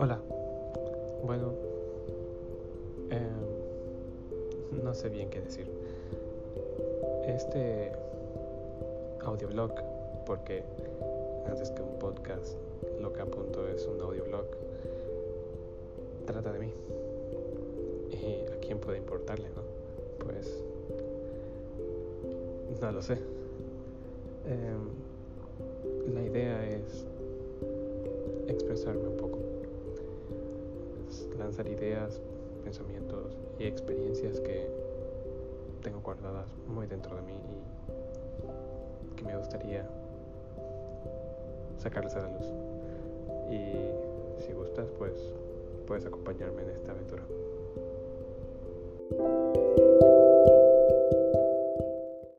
Hola. Bueno, em, no sé bien qué decir. Este audioblog, porque antes que un podcast, lo que apunto es un audioblog, trata de mí. ¿Y a quién puede importarle, no? Pues no lo sé. Em, la idea es expresarme un poco lanzar ideas, pensamientos y experiencias que tengo guardadas muy dentro de mí y que me gustaría sacarlas a la luz. Y si gustas, pues puedes acompañarme en esta aventura.